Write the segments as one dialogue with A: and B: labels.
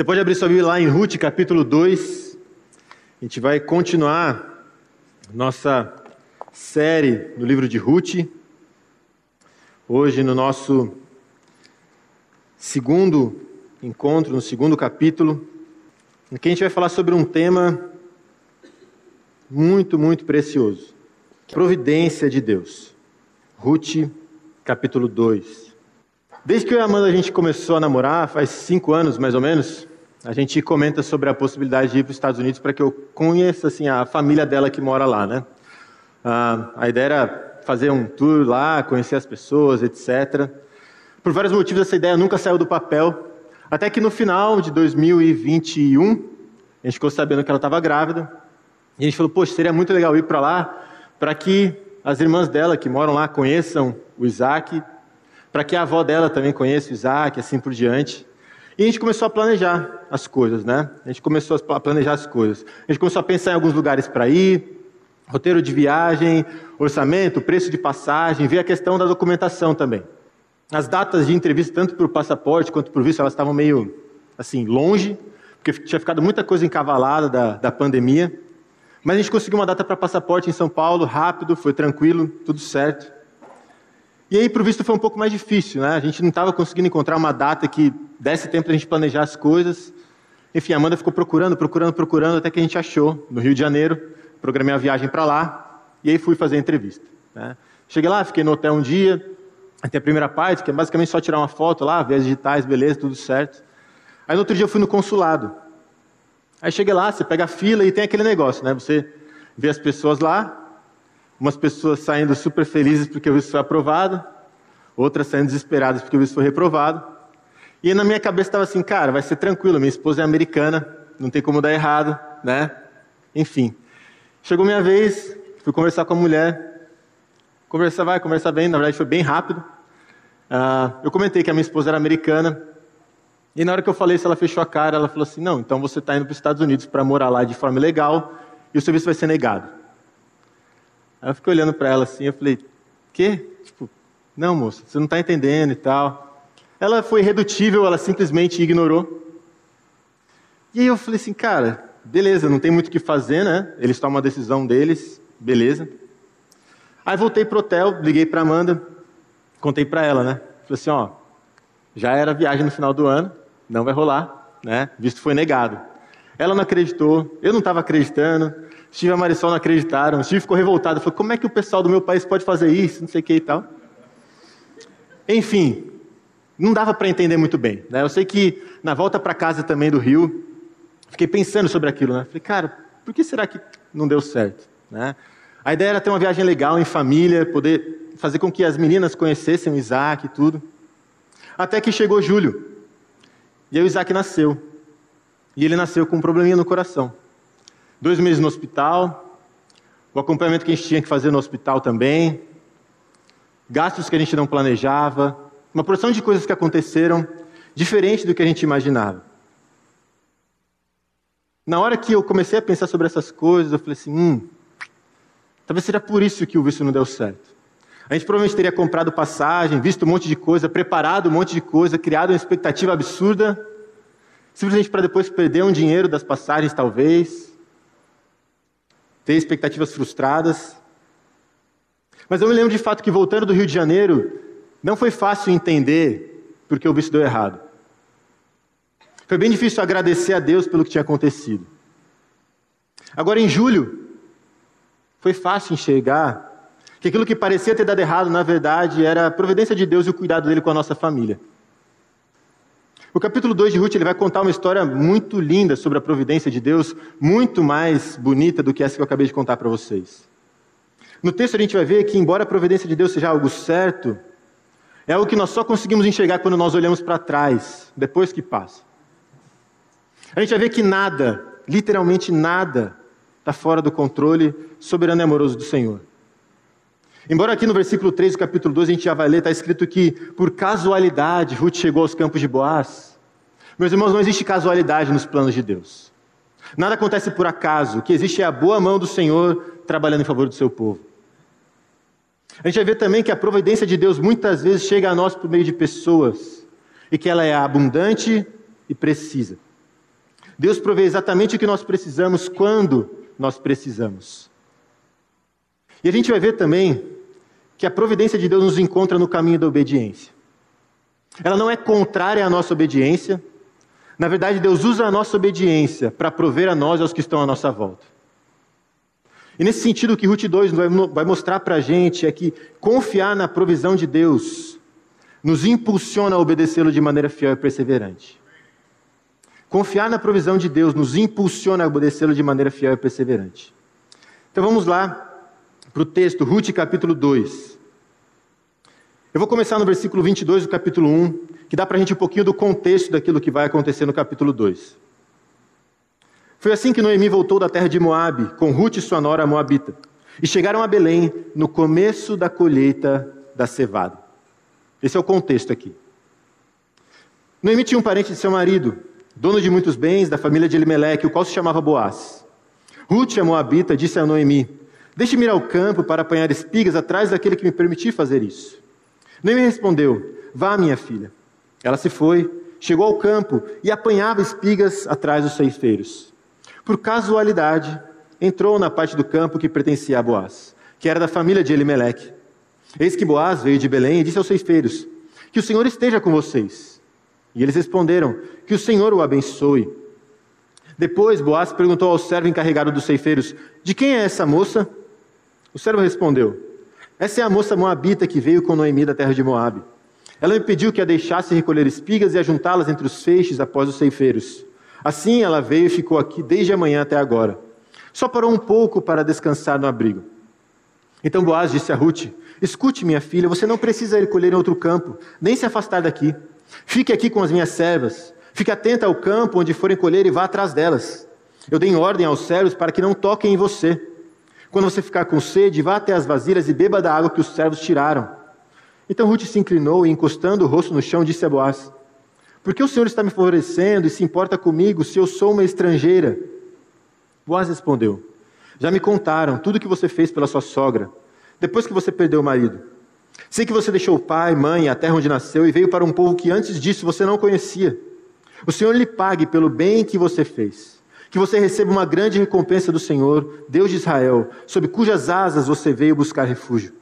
A: Você pode abrir sua Bíblia lá em Ruth, capítulo 2. A gente vai continuar nossa série no livro de Ruth. Hoje, no nosso segundo encontro, no segundo capítulo, em que a gente vai falar sobre um tema muito, muito precioso: providência de Deus. Ruth, capítulo 2. Desde que eu e a Amanda a gente começou a namorar, faz cinco anos mais ou menos, a gente comenta sobre a possibilidade de ir para os Estados Unidos para que eu conheça assim, a família dela que mora lá. Né? Ah, a ideia era fazer um tour lá, conhecer as pessoas, etc. Por vários motivos, essa ideia nunca saiu do papel, até que no final de 2021, a gente ficou sabendo que ela estava grávida, e a gente falou: Poxa, seria muito legal ir para lá, para que as irmãs dela que moram lá conheçam o Isaac para que a avó dela também conheça o Isaac, assim por diante. E a gente começou a planejar as coisas, né? A gente começou a planejar as coisas. A gente começou a pensar em alguns lugares para ir, roteiro de viagem, orçamento, preço de passagem, ver a questão da documentação também. As datas de entrevista, tanto por passaporte quanto por visto, elas estavam meio assim, longe, porque tinha ficado muita coisa encavalada da, da pandemia. Mas a gente conseguiu uma data para passaporte em São Paulo, rápido, foi tranquilo, tudo certo. E aí, para o visto, foi um pouco mais difícil, né? A gente não estava conseguindo encontrar uma data que desse tempo para a gente planejar as coisas. Enfim, a Amanda ficou procurando, procurando, procurando, até que a gente achou, no Rio de Janeiro. Programei a viagem para lá, e aí fui fazer a entrevista. Né? Cheguei lá, fiquei no hotel um dia, até a primeira parte, que é basicamente só tirar uma foto lá, ver as digitais, beleza, tudo certo. Aí no outro dia eu fui no consulado. Aí cheguei lá, você pega a fila e tem aquele negócio, né? Você vê as pessoas lá, Umas pessoas saindo super felizes porque o visto foi aprovado, outras saindo desesperadas porque o visto foi reprovado. E na minha cabeça estava assim, cara, vai ser tranquilo, minha esposa é americana, não tem como dar errado, né? Enfim. Chegou minha vez, fui conversar com a mulher. Conversar vai, conversar bem, na verdade foi bem rápido. Uh, eu comentei que a minha esposa era americana. E na hora que eu falei isso, ela fechou a cara, ela falou assim: não, então você está indo para os Estados Unidos para morar lá de forma legal e o serviço vai ser negado. Aí eu fiquei olhando para ela assim, eu falei, quê? Tipo, não, moça, você não está entendendo e tal. Ela foi irredutível, ela simplesmente ignorou. E aí eu falei assim, cara, beleza, não tem muito o que fazer, né? Eles tomam a decisão deles, beleza. Aí voltei pro hotel, liguei para Amanda, contei para ela, né? Falei assim, ó, já era viagem no final do ano, não vai rolar, né? Visto foi negado. Ela não acreditou, eu não estava acreditando. Steve e a Marisol não acreditaram. Steve ficou revoltado. Falou, como é que o pessoal do meu país pode fazer isso? Não sei o que e tal. Enfim, não dava para entender muito bem. Né? Eu sei que na volta para casa também do Rio, fiquei pensando sobre aquilo. Né? Falei, cara, por que será que não deu certo? Né? A ideia era ter uma viagem legal em família, poder fazer com que as meninas conhecessem o Isaac e tudo. Até que chegou julho. E aí o Isaac nasceu. E ele nasceu com um probleminha no coração dois meses no hospital, o acompanhamento que a gente tinha que fazer no hospital também, gastos que a gente não planejava, uma porção de coisas que aconteceram diferente do que a gente imaginava. Na hora que eu comecei a pensar sobre essas coisas, eu falei assim: hum, talvez seja por isso que o visto não deu certo. A gente provavelmente teria comprado passagem, visto um monte de coisa, preparado um monte de coisa, criado uma expectativa absurda, simplesmente para depois perder um dinheiro das passagens, talvez ter expectativas frustradas. Mas eu me lembro de fato que voltando do Rio de Janeiro, não foi fácil entender porque o visto deu errado. Foi bem difícil agradecer a Deus pelo que tinha acontecido. Agora, em julho, foi fácil enxergar que aquilo que parecia ter dado errado, na verdade, era a providência de Deus e o cuidado dele com a nossa família. O capítulo 2 de Ruth ele vai contar uma história muito linda sobre a providência de Deus, muito mais bonita do que essa que eu acabei de contar para vocês. No texto a gente vai ver que, embora a providência de Deus seja algo certo, é algo que nós só conseguimos enxergar quando nós olhamos para trás, depois que passa. A gente vai ver que nada, literalmente nada, está fora do controle soberano e amoroso do Senhor. Embora aqui no versículo 3 do capítulo 2 a gente já vai ler, está escrito que por casualidade Ruth chegou aos campos de Boaz. Meus irmãos, não existe casualidade nos planos de Deus. Nada acontece por acaso. O que existe é a boa mão do Senhor trabalhando em favor do seu povo. A gente vai ver também que a providência de Deus muitas vezes chega a nós por meio de pessoas e que ela é abundante e precisa. Deus provê exatamente o que nós precisamos quando nós precisamos. E a gente vai ver também que a providência de Deus nos encontra no caminho da obediência. Ela não é contrária à nossa obediência. Na verdade, Deus usa a nossa obediência para prover a nós e aos que estão à nossa volta. E nesse sentido, o que Ruth 2 vai mostrar para a gente é que confiar na provisão de Deus nos impulsiona a obedecê-lo de maneira fiel e perseverante. Confiar na provisão de Deus nos impulsiona a obedecê-lo de maneira fiel e perseverante. Então vamos lá para o texto, Ruth capítulo 2. Eu vou começar no versículo 22 do capítulo 1, que dá para a gente um pouquinho do contexto daquilo que vai acontecer no capítulo 2. Foi assim que Noemi voltou da terra de Moabe, com Ruth e sua nora Moabita, e chegaram a Belém no começo da colheita da cevada. Esse é o contexto aqui. Noemi tinha um parente de seu marido, dono de muitos bens, da família de Elimelec, o qual se chamava Boaz. Ruth, a Moabita, disse a Noemi: Deixe-me ir ao campo para apanhar espigas atrás daquele que me permitir fazer isso. Noemi respondeu: Vá, minha filha. Ela se foi, chegou ao campo e apanhava espigas atrás dos ceifeiros. Por casualidade, entrou na parte do campo que pertencia a Boaz, que era da família de Elimelec. Eis que Boaz veio de Belém e disse aos ceifeiros: Que o Senhor esteja com vocês. E eles responderam: Que o Senhor o abençoe. Depois Boaz perguntou ao servo encarregado dos ceifeiros: De quem é essa moça? O servo respondeu: Essa é a moça moabita que veio com Noemi da terra de Moabe. Ela me pediu que a deixasse recolher espigas e ajuntá-las entre os feixes após os ceifeiros. Assim ela veio e ficou aqui desde amanhã até agora. Só parou um pouco para descansar no abrigo. Então Boaz disse a Ruth: Escute, minha filha, você não precisa ir colher em outro campo, nem se afastar daqui. Fique aqui com as minhas servas. Fique atenta ao campo onde forem colher e vá atrás delas. Eu dei ordem aos servos para que não toquem em você. Quando você ficar com sede, vá até as vasilhas e beba da água que os servos tiraram. Então Ruth se inclinou e, encostando o rosto no chão, disse a Boaz: Por que o Senhor está me favorecendo e se importa comigo se eu sou uma estrangeira? Boaz respondeu: Já me contaram tudo o que você fez pela sua sogra, depois que você perdeu o marido. Sei que você deixou o pai, mãe, a terra onde nasceu e veio para um povo que antes disso você não conhecia. O Senhor lhe pague pelo bem que você fez que você receba uma grande recompensa do Senhor, Deus de Israel, sob cujas asas você veio buscar refúgio.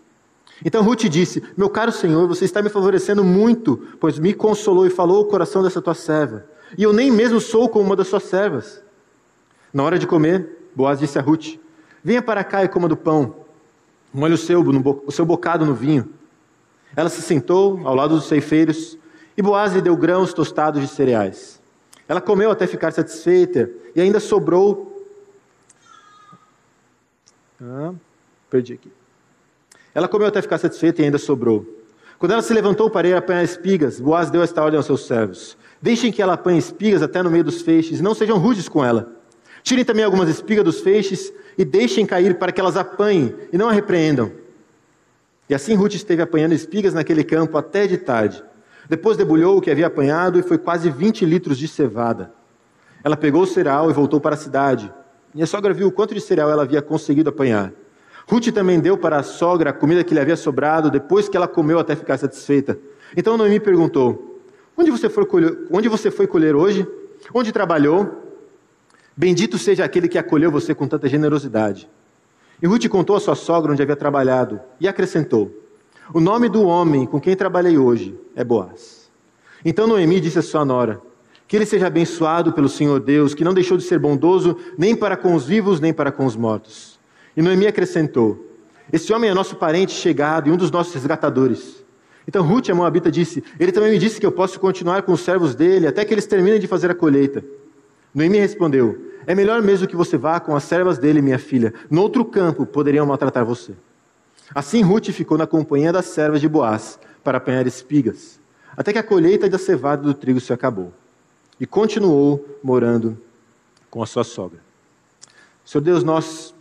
A: Então Ruth disse: Meu caro Senhor, você está me favorecendo muito, pois me consolou e falou o coração dessa tua serva. E eu nem mesmo sou como uma das suas servas. Na hora de comer, Boaz disse a Ruth: Venha para cá e coma do pão. Molhe o seu, o seu bocado no vinho. Ela se sentou ao lado dos ceifeiros e Boaz lhe deu grãos tostados de cereais. Ela comeu até ficar satisfeita e ainda sobrou. Ah, perdi aqui. Ela comeu até ficar satisfeita e ainda sobrou. Quando ela se levantou para ir apanhar espigas, Boaz deu esta ordem aos seus servos: Deixem que ela apanhe espigas até no meio dos feixes, não sejam rudes com ela. Tirem também algumas espigas dos feixes e deixem cair para que elas apanhem e não a repreendam. E assim Ruth esteve apanhando espigas naquele campo até de tarde. Depois debulhou o que havia apanhado e foi quase 20 litros de cevada. Ela pegou o cereal e voltou para a cidade. Minha sogra viu o quanto de cereal ela havia conseguido apanhar. Ruth também deu para a sogra a comida que lhe havia sobrado, depois que ela comeu até ficar satisfeita. Então Noemi perguntou: Onde você foi colher, onde você foi colher hoje? Onde trabalhou? Bendito seja aquele que acolheu você com tanta generosidade. E Ruth contou à sua sogra onde havia trabalhado e acrescentou: o nome do homem com quem trabalhei hoje é Boaz. Então Noemi disse à sua nora: Que ele seja abençoado pelo Senhor Deus, que não deixou de ser bondoso nem para com os vivos nem para com os mortos. E Noemi acrescentou: Esse homem é nosso parente chegado e um dos nossos resgatadores. Então Ruth, a Moabita, disse: Ele também me disse que eu posso continuar com os servos dele até que eles terminem de fazer a colheita. Noemi respondeu: É melhor mesmo que você vá com as servas dele, minha filha. No outro campo poderiam maltratar você. Assim Ruth ficou na companhia das servas de Boaz para apanhar espigas, até que a colheita da cevada do trigo se acabou. E continuou morando com a sua sogra. Senhor Deus, nós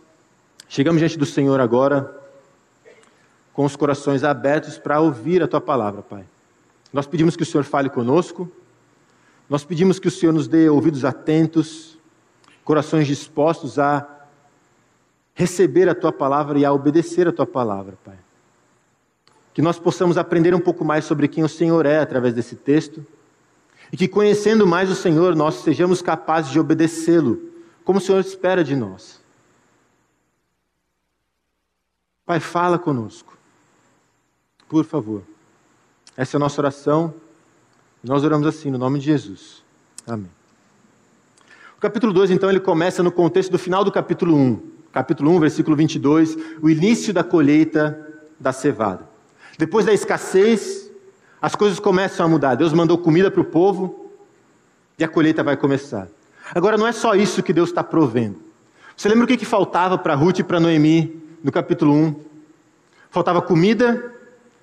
A: chegamos diante do Senhor agora com os corações abertos para ouvir a tua palavra, Pai. Nós pedimos que o Senhor fale conosco, nós pedimos que o Senhor nos dê ouvidos atentos, corações dispostos a receber a tua palavra e a obedecer a tua palavra, Pai. Que nós possamos aprender um pouco mais sobre quem o Senhor é através desse texto E que conhecendo mais o Senhor, nós sejamos capazes de obedecê-lo, como o Senhor espera de nós. Pai, fala conosco. Por favor. Essa é a nossa oração. Nós oramos assim, no nome de Jesus. Amém. O capítulo 2, então, ele começa no contexto do final do capítulo 1. Capítulo 1, versículo 22, o início da colheita da cevada. Depois da escassez, as coisas começam a mudar. Deus mandou comida para o povo e a colheita vai começar. Agora, não é só isso que Deus está provendo. Você lembra o que, que faltava para Ruth e para Noemi no capítulo 1? Faltava comida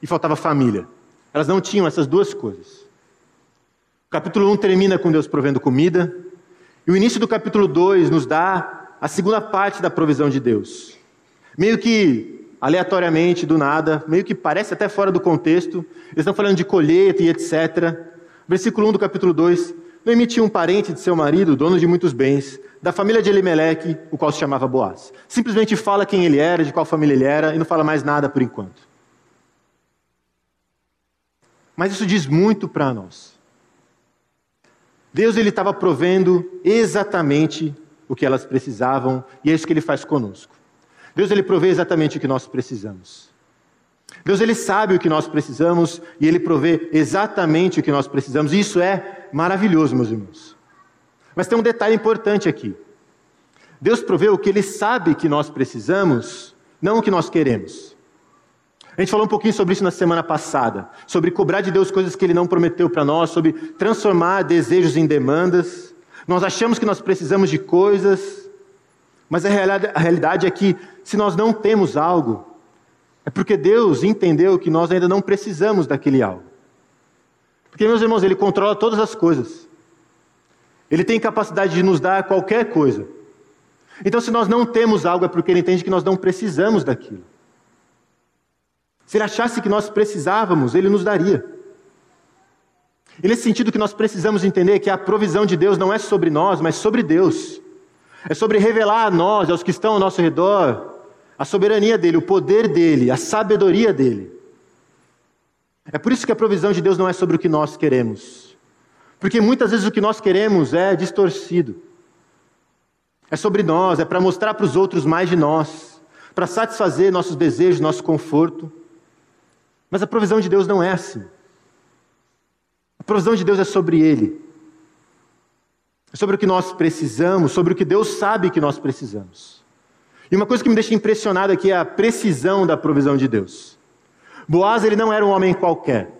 A: e faltava família. Elas não tinham essas duas coisas. O capítulo 1 termina com Deus provendo comida, e o início do capítulo 2 nos dá a segunda parte da provisão de Deus. Meio que aleatoriamente, do nada, meio que parece até fora do contexto, eles estão falando de colheita e etc. Versículo 1 do capítulo 2: Noemi tinha um parente de seu marido, dono de muitos bens, da família de Elimeleque, o qual se chamava Boaz. Simplesmente fala quem ele era, de qual família ele era, e não fala mais nada por enquanto. Mas isso diz muito para nós. Deus ele estava provendo exatamente o que elas precisavam e é isso que ele faz conosco. Deus ele provê exatamente o que nós precisamos. Deus ele sabe o que nós precisamos e ele provê exatamente o que nós precisamos. E isso é maravilhoso, meus irmãos. Mas tem um detalhe importante aqui. Deus provê o que ele sabe que nós precisamos, não o que nós queremos. A gente falou um pouquinho sobre isso na semana passada, sobre cobrar de Deus coisas que Ele não prometeu para nós, sobre transformar desejos em demandas. Nós achamos que nós precisamos de coisas, mas a realidade é que se nós não temos algo, é porque Deus entendeu que nós ainda não precisamos daquele algo. Porque, meus irmãos, Ele controla todas as coisas. Ele tem capacidade de nos dar qualquer coisa. Então, se nós não temos algo, é porque Ele entende que nós não precisamos daquilo. Se ele achasse que nós precisávamos, ele nos daria. E nesse sentido que nós precisamos entender que a provisão de Deus não é sobre nós, mas sobre Deus. É sobre revelar a nós, aos que estão ao nosso redor, a soberania dele, o poder dele, a sabedoria dele. É por isso que a provisão de Deus não é sobre o que nós queremos. Porque muitas vezes o que nós queremos é distorcido. É sobre nós, é para mostrar para os outros mais de nós, para satisfazer nossos desejos, nosso conforto. Mas a provisão de Deus não é assim. A provisão de Deus é sobre Ele. É sobre o que nós precisamos, sobre o que Deus sabe que nós precisamos. E uma coisa que me deixa impressionado aqui é a precisão da provisão de Deus. Boaz, ele não era um homem qualquer.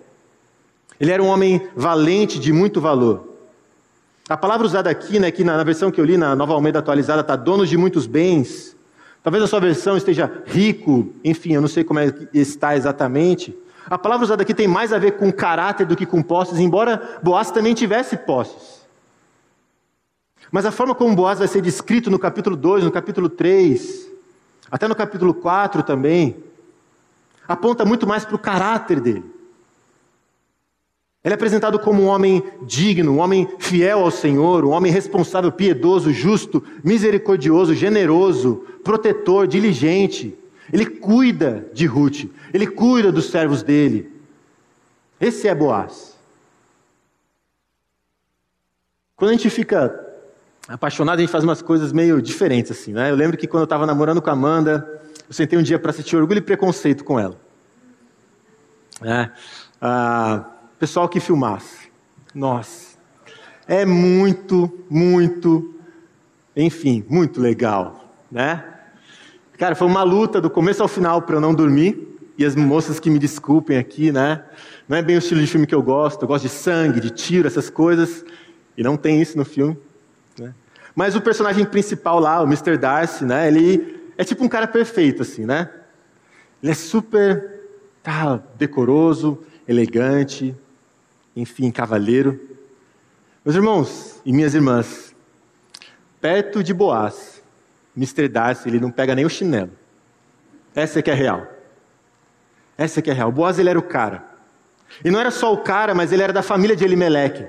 A: Ele era um homem valente, de muito valor. A palavra usada aqui, né, aqui na, na versão que eu li, na Nova Almeida atualizada, está dono de muitos bens. Talvez a sua versão esteja rico, enfim, eu não sei como é que está exatamente. A palavra usada aqui tem mais a ver com caráter do que com posses, embora Boaz também tivesse posses. Mas a forma como Boaz vai ser descrito no capítulo 2, no capítulo 3, até no capítulo 4 também, aponta muito mais para o caráter dele. Ele é apresentado como um homem digno, um homem fiel ao Senhor, um homem responsável, piedoso, justo, misericordioso, generoso, protetor, diligente. Ele cuida de Ruth, ele cuida dos servos dele. Esse é Boaz. Quando a gente fica apaixonado, a gente faz umas coisas meio diferentes assim, né? Eu lembro que quando eu estava namorando com a Amanda, eu sentei um dia para assistir Orgulho e Preconceito com ela. É. Ah, pessoal que filmasse. Nossa, é muito, muito, enfim, muito legal, né? Cara, foi uma luta do começo ao final para eu não dormir. E as moças que me desculpem aqui, né? Não é bem o estilo de filme que eu gosto. Eu gosto de sangue, de tiro, essas coisas. E não tem isso no filme. Né? Mas o personagem principal lá, o Mr. Darcy, né? Ele é tipo um cara perfeito, assim, né? Ele é super tá, decoroso, elegante, enfim, cavalheiro. Meus irmãos e minhas irmãs, perto de Boaz, Mr. Darcy, ele não pega nem o chinelo. Essa é que é real. Essa é que é real. Boaz, ele era o cara. E não era só o cara, mas ele era da família de Elimeleque.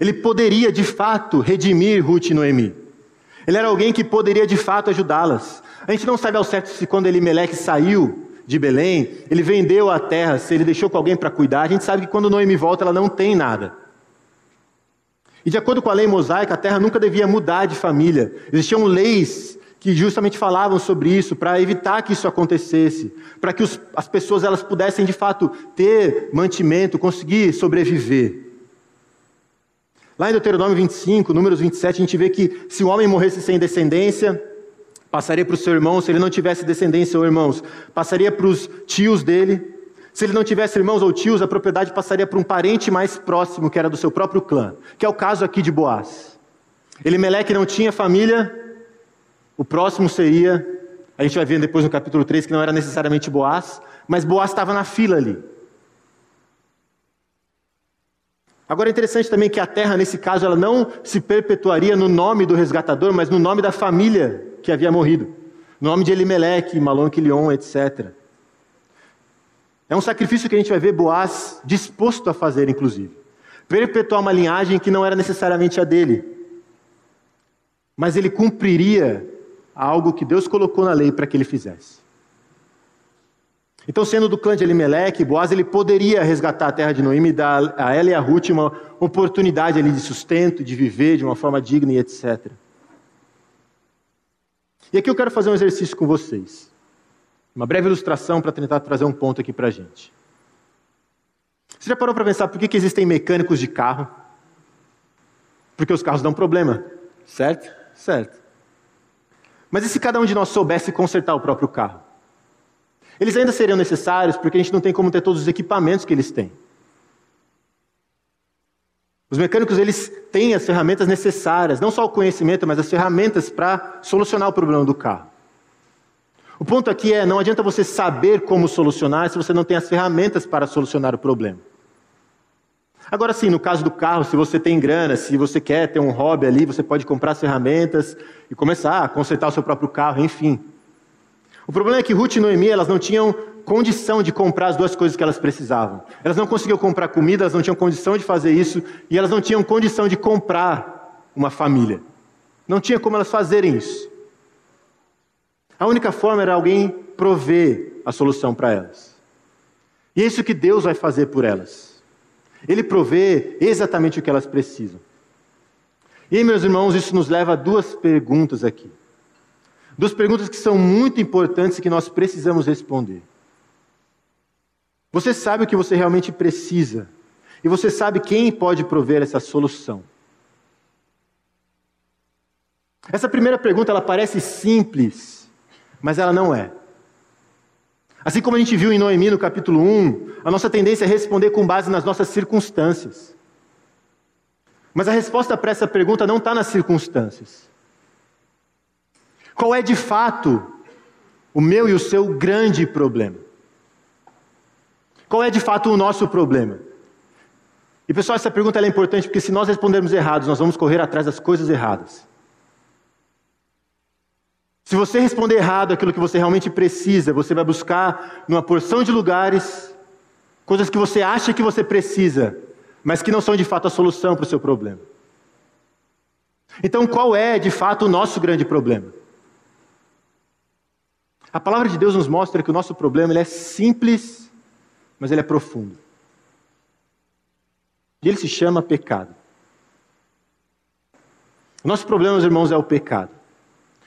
A: Ele poderia, de fato, redimir Ruth e Noemi. Ele era alguém que poderia, de fato, ajudá-las. A gente não sabe ao certo se quando Elimeleque saiu de Belém, ele vendeu a terra, se ele deixou com alguém para cuidar. A gente sabe que quando Noemi volta, ela não tem nada. E de acordo com a lei mosaica, a terra nunca devia mudar de família. Existiam leis que justamente falavam sobre isso para evitar que isso acontecesse, para que os, as pessoas elas pudessem de fato ter mantimento, conseguir sobreviver. Lá em Deuteronômio 25, números 27, a gente vê que se o homem morresse sem descendência, passaria para o seu irmão, se ele não tivesse descendência ou irmãos, passaria para os tios dele. Se ele não tivesse irmãos ou tios, a propriedade passaria para um parente mais próximo, que era do seu próprio clã, que é o caso aqui de Boaz. Elimeleque não tinha família, o próximo seria, a gente vai ver depois no capítulo 3 que não era necessariamente Boaz, mas Boaz estava na fila ali. Agora é interessante também que a terra, nesse caso, ela não se perpetuaria no nome do resgatador, mas no nome da família que havia morrido. No nome de Elimeleque, Malon Quilion, etc. É um sacrifício que a gente vai ver Boaz disposto a fazer, inclusive. Perpetuar uma linhagem que não era necessariamente a dele. Mas ele cumpriria algo que Deus colocou na lei para que ele fizesse. Então, sendo do clã de Elimelec, Boaz ele poderia resgatar a terra de Noemi e dar a ela e a Ruth uma oportunidade ali de sustento, de viver de uma forma digna e etc. E aqui eu quero fazer um exercício com vocês. Uma breve ilustração para tentar trazer um ponto aqui para a gente. Você já parou para pensar por que, que existem mecânicos de carro? Porque os carros dão problema, certo? Certo. Mas e se cada um de nós soubesse consertar o próprio carro? Eles ainda seriam necessários porque a gente não tem como ter todos os equipamentos que eles têm. Os mecânicos eles têm as ferramentas necessárias, não só o conhecimento, mas as ferramentas para solucionar o problema do carro. O ponto aqui é, não adianta você saber como solucionar se você não tem as ferramentas para solucionar o problema. Agora sim, no caso do carro, se você tem grana, se você quer ter um hobby ali, você pode comprar as ferramentas e começar a consertar o seu próprio carro, enfim. O problema é que Ruth e Noemi, elas não tinham condição de comprar as duas coisas que elas precisavam. Elas não conseguiam comprar comida, elas não tinham condição de fazer isso, e elas não tinham condição de comprar uma família. Não tinha como elas fazerem isso. A única forma era alguém prover a solução para elas. E é isso que Deus vai fazer por elas. Ele provê exatamente o que elas precisam. E meus irmãos, isso nos leva a duas perguntas aqui. Duas perguntas que são muito importantes e que nós precisamos responder. Você sabe o que você realmente precisa, e você sabe quem pode prover essa solução. Essa primeira pergunta ela parece simples, mas ela não é. Assim como a gente viu em Noemi no capítulo 1, a nossa tendência é responder com base nas nossas circunstâncias. Mas a resposta para essa pergunta não está nas circunstâncias. Qual é de fato o meu e o seu grande problema? Qual é de fato o nosso problema? E pessoal, essa pergunta é importante porque se nós respondermos errados, nós vamos correr atrás das coisas erradas. Se você responder errado aquilo que você realmente precisa, você vai buscar numa porção de lugares coisas que você acha que você precisa, mas que não são de fato a solução para o seu problema. Então, qual é de fato o nosso grande problema? A palavra de Deus nos mostra que o nosso problema é simples, mas ele é profundo. E ele se chama pecado. O nosso problema, meus irmãos, é o pecado.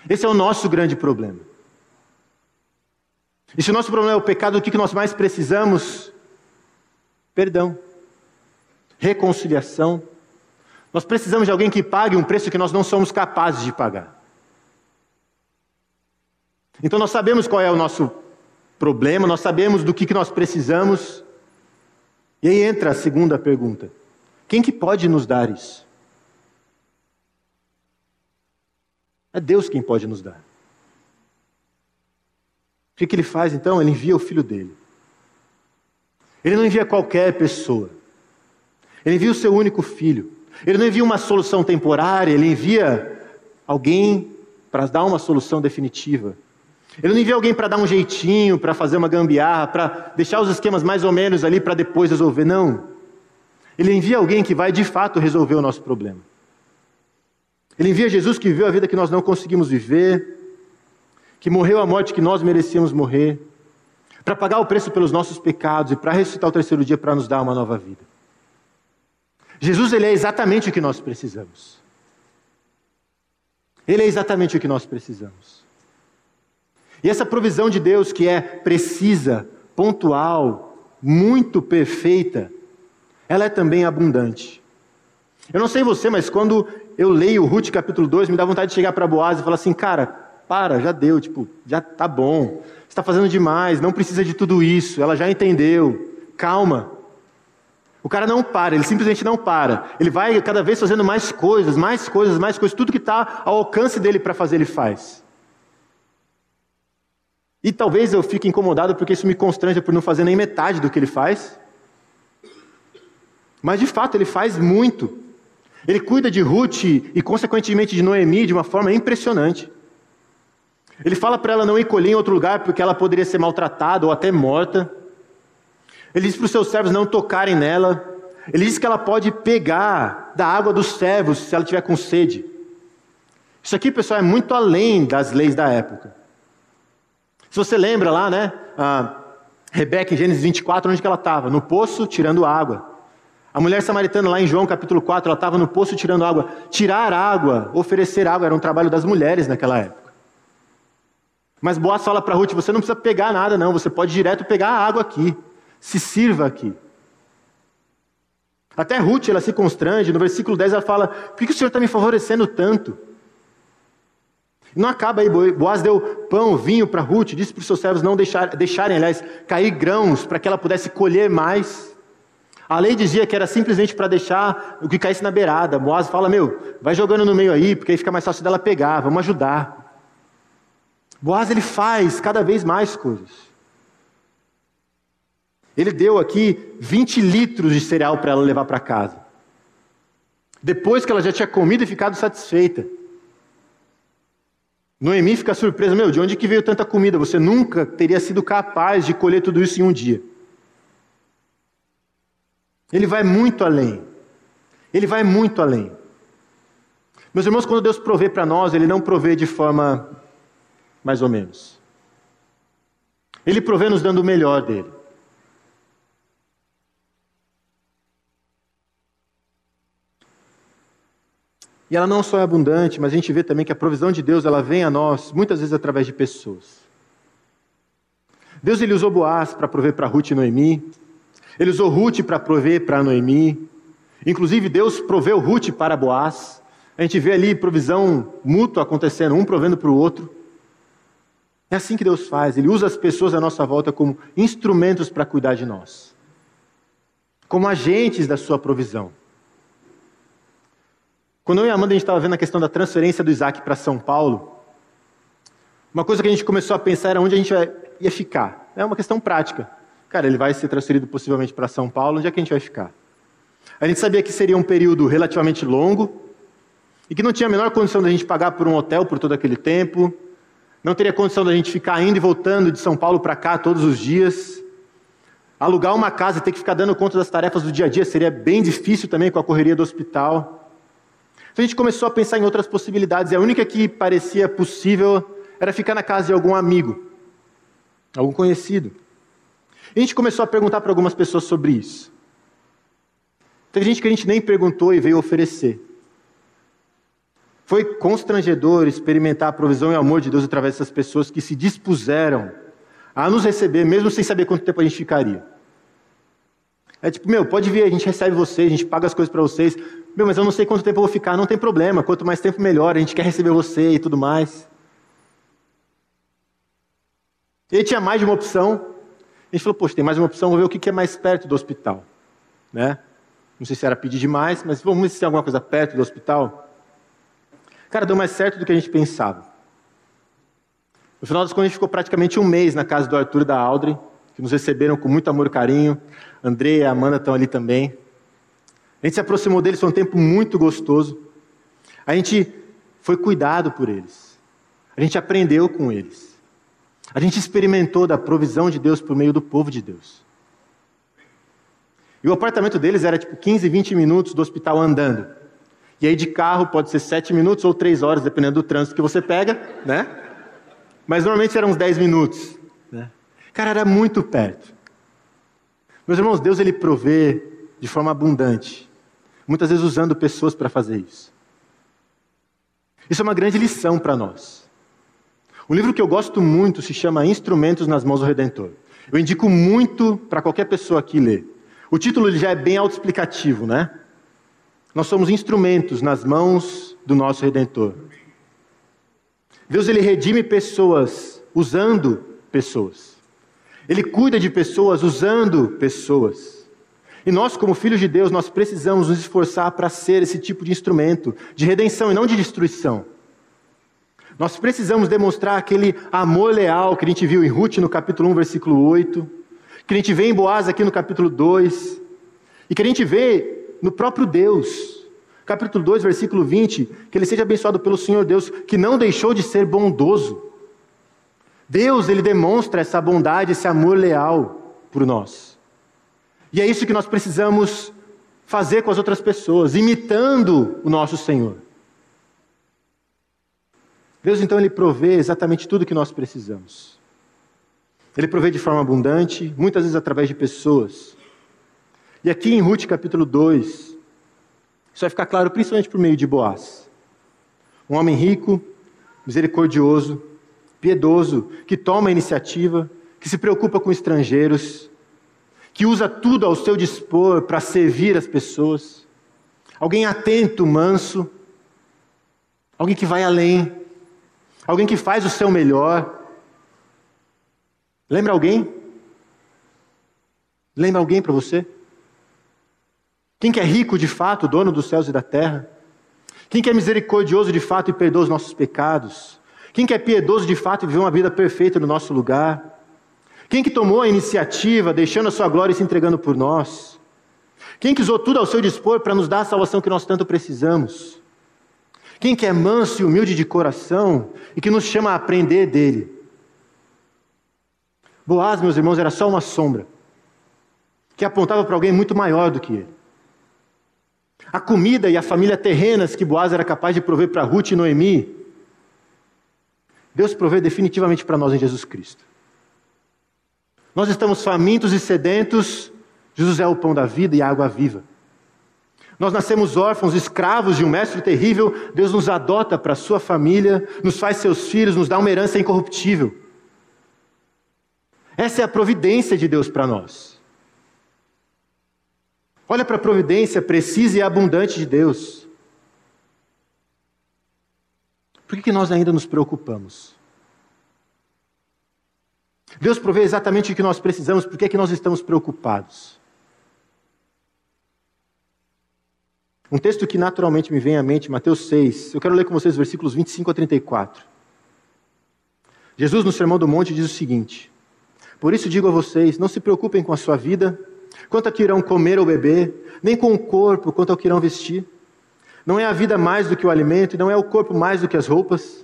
A: Esse é o nosso grande problema. E se o nosso problema é o pecado, o que nós mais precisamos? Perdão, reconciliação. Nós precisamos de alguém que pague um preço que nós não somos capazes de pagar. Então nós sabemos qual é o nosso problema, nós sabemos do que, que nós precisamos. E aí entra a segunda pergunta: quem que pode nos dar isso? É Deus quem pode nos dar. O que, que ele faz então? Ele envia o filho dele. Ele não envia qualquer pessoa. Ele envia o seu único filho. Ele não envia uma solução temporária, ele envia alguém para dar uma solução definitiva. Ele não envia alguém para dar um jeitinho, para fazer uma gambiarra, para deixar os esquemas mais ou menos ali para depois resolver. Não. Ele envia alguém que vai de fato resolver o nosso problema. Ele envia Jesus que viveu a vida que nós não conseguimos viver, que morreu a morte que nós merecíamos morrer, para pagar o preço pelos nossos pecados e para ressuscitar o terceiro dia para nos dar uma nova vida. Jesus ele é exatamente o que nós precisamos. Ele é exatamente o que nós precisamos. E essa provisão de Deus que é precisa, pontual, muito perfeita, ela é também abundante. Eu não sei você, mas quando eu leio Ruth capítulo 2, me dá vontade de chegar para Boaz e falar assim, cara, para, já deu, tipo, já tá bom. Você está fazendo demais, não precisa de tudo isso, ela já entendeu. Calma. O cara não para, ele simplesmente não para. Ele vai cada vez fazendo mais coisas, mais coisas, mais coisas. Tudo que está ao alcance dele para fazer, ele faz. E talvez eu fique incomodado porque isso me constrange por não fazer nem metade do que ele faz. Mas de fato, ele faz muito. Ele cuida de Ruth e, consequentemente, de Noemi de uma forma impressionante. Ele fala para ela não ir colher em outro lugar porque ela poderia ser maltratada ou até morta. Ele diz para os seus servos não tocarem nela. Ele diz que ela pode pegar da água dos servos se ela tiver com sede. Isso aqui, pessoal, é muito além das leis da época. Se você lembra lá, né? A Rebeca em Gênesis 24, onde que ela estava? No poço, tirando água. A mulher samaritana lá em João capítulo 4, ela estava no poço tirando água. Tirar água, oferecer água, era um trabalho das mulheres naquela época. Mas Boaz fala para Ruth: você não precisa pegar nada, não, você pode direto pegar a água aqui se sirva aqui. Até Ruth, ela se constrange, no versículo 10 ela fala: Por que o Senhor está me favorecendo tanto? Não acaba aí, Boaz deu pão, vinho para Ruth, disse para os seus servos não deixar, deixarem, aliás, cair grãos para que ela pudesse colher mais. A lei dizia que era simplesmente para deixar o que caísse na beirada. Boaz fala: Meu, vai jogando no meio aí, porque aí fica mais fácil dela pegar, vamos ajudar. Boaz ele faz cada vez mais coisas. Ele deu aqui 20 litros de cereal para ela levar para casa. Depois que ela já tinha comido e ficado satisfeita. Noemi fica surpresa: Meu, de onde que veio tanta comida? Você nunca teria sido capaz de colher tudo isso em um dia. Ele vai muito além. Ele vai muito além. Meus irmãos, quando Deus provê para nós, Ele não provê de forma mais ou menos. Ele provê nos dando o melhor dele. E ela não só é abundante, mas a gente vê também que a provisão de Deus ela vem a nós muitas vezes através de pessoas. Deus ele usou Boaz para prover para Ruth e Noemi. Ele usou Ruth para prover para Noemi. Inclusive Deus proveu Ruth para Boaz. A gente vê ali provisão mútua acontecendo, um provendo para o outro. É assim que Deus faz. Ele usa as pessoas à nossa volta como instrumentos para cuidar de nós, como agentes da sua provisão. Quando eu e a Amanda a gente estava vendo a questão da transferência do Isaac para São Paulo, uma coisa que a gente começou a pensar era onde a gente ia ficar. É uma questão prática. Cara, ele vai ser transferido possivelmente para São Paulo, onde é que a gente vai ficar? A gente sabia que seria um período relativamente longo e que não tinha a menor condição da gente pagar por um hotel por todo aquele tempo, não teria condição da gente ficar indo e voltando de São Paulo para cá todos os dias. Alugar uma casa ter que ficar dando conta das tarefas do dia a dia seria bem difícil também com a correria do hospital. Então a gente começou a pensar em outras possibilidades, e a única que parecia possível era ficar na casa de algum amigo, algum conhecido. E a gente começou a perguntar para algumas pessoas sobre isso. Teve gente que a gente nem perguntou e veio oferecer. Foi constrangedor experimentar a provisão e o amor de Deus através dessas pessoas que se dispuseram a nos receber, mesmo sem saber quanto tempo a gente ficaria. É tipo, meu, pode vir, a gente recebe vocês, a gente paga as coisas para vocês. Meu, mas eu não sei quanto tempo eu vou ficar, não tem problema. Quanto mais tempo, melhor. A gente quer receber você e tudo mais. E tinha mais de uma opção. A gente falou, poxa, tem mais uma opção, vou ver o que é mais perto do hospital. Né? Não sei se era pedir demais, mas vamos ver se tem alguma coisa perto do hospital. Cara, deu mais certo do que a gente pensava. No final das contas, a gente ficou praticamente um mês na casa do Arthur e da Audrey, que nos receberam com muito amor e carinho. André e a Amanda estão ali também. A gente se aproximou deles, foi um tempo muito gostoso. A gente foi cuidado por eles. A gente aprendeu com eles. A gente experimentou da provisão de Deus por meio do povo de Deus. E o apartamento deles era tipo 15, 20 minutos do hospital andando. E aí de carro pode ser 7 minutos ou 3 horas, dependendo do trânsito que você pega, né? Mas normalmente eram uns 10 minutos. Né? Cara, era muito perto. Meus irmãos, Deus ele provê de forma abundante. muitas vezes usando pessoas para fazer isso. Isso é uma grande lição para nós. Um livro que eu gosto muito se chama Instrumentos nas Mãos do Redentor. Eu indico muito para qualquer pessoa aqui ler. O título já é bem autoexplicativo, né? Nós somos instrumentos nas mãos do nosso Redentor. Deus ele redime pessoas usando pessoas. Ele cuida de pessoas usando pessoas. E nós, como filhos de Deus, nós precisamos nos esforçar para ser esse tipo de instrumento de redenção e não de destruição. Nós precisamos demonstrar aquele amor leal que a gente viu em Ruth no capítulo 1, versículo 8, que a gente vê em Boaz aqui no capítulo 2, e que a gente vê no próprio Deus capítulo 2, versículo 20, que ele seja abençoado pelo Senhor Deus, que não deixou de ser bondoso. Deus, ele demonstra essa bondade, esse amor leal por nós. E é isso que nós precisamos fazer com as outras pessoas, imitando o nosso Senhor. Deus então ele provê exatamente tudo que nós precisamos. Ele provê de forma abundante, muitas vezes através de pessoas. E aqui em Ruth capítulo 2, isso vai ficar claro principalmente por meio de Boaz. Um homem rico, misericordioso, piedoso, que toma a iniciativa, que se preocupa com estrangeiros, que usa tudo ao seu dispor para servir as pessoas. Alguém atento, manso, alguém que vai além, alguém que faz o seu melhor. Lembra alguém? Lembra alguém para você? Quem que é rico de fato, dono dos céus e da terra? Quem que é misericordioso de fato e perdoa os nossos pecados? Quem que é piedoso de fato e vive uma vida perfeita no nosso lugar? Quem que tomou a iniciativa, deixando a sua glória e se entregando por nós? Quem que usou tudo ao seu dispor para nos dar a salvação que nós tanto precisamos? Quem que é manso e humilde de coração e que nos chama a aprender dele? Boaz, meus irmãos, era só uma sombra que apontava para alguém muito maior do que ele. A comida e a família terrenas que Boaz era capaz de prover para Ruth e Noemi, Deus provê definitivamente para nós em Jesus Cristo. Nós estamos famintos e sedentos, Jesus é o pão da vida e a água viva. Nós nascemos órfãos, escravos de um mestre terrível, Deus nos adota para sua família, nos faz seus filhos, nos dá uma herança incorruptível. Essa é a providência de Deus para nós. Olha para a providência precisa e abundante de Deus. Por que, nós ainda nos preocupamos? Deus provê exatamente o que nós precisamos, por que, que nós estamos preocupados? Um texto que naturalmente me vem à mente, Mateus 6. Eu quero ler com vocês os versículos 25 a 34. Jesus, no Sermão do Monte, diz o seguinte: Por isso digo a vocês: não se preocupem com a sua vida quanto ao que irão comer ou beber, nem com o corpo quanto ao que irão vestir. Não é a vida mais do que o alimento, e não é o corpo mais do que as roupas.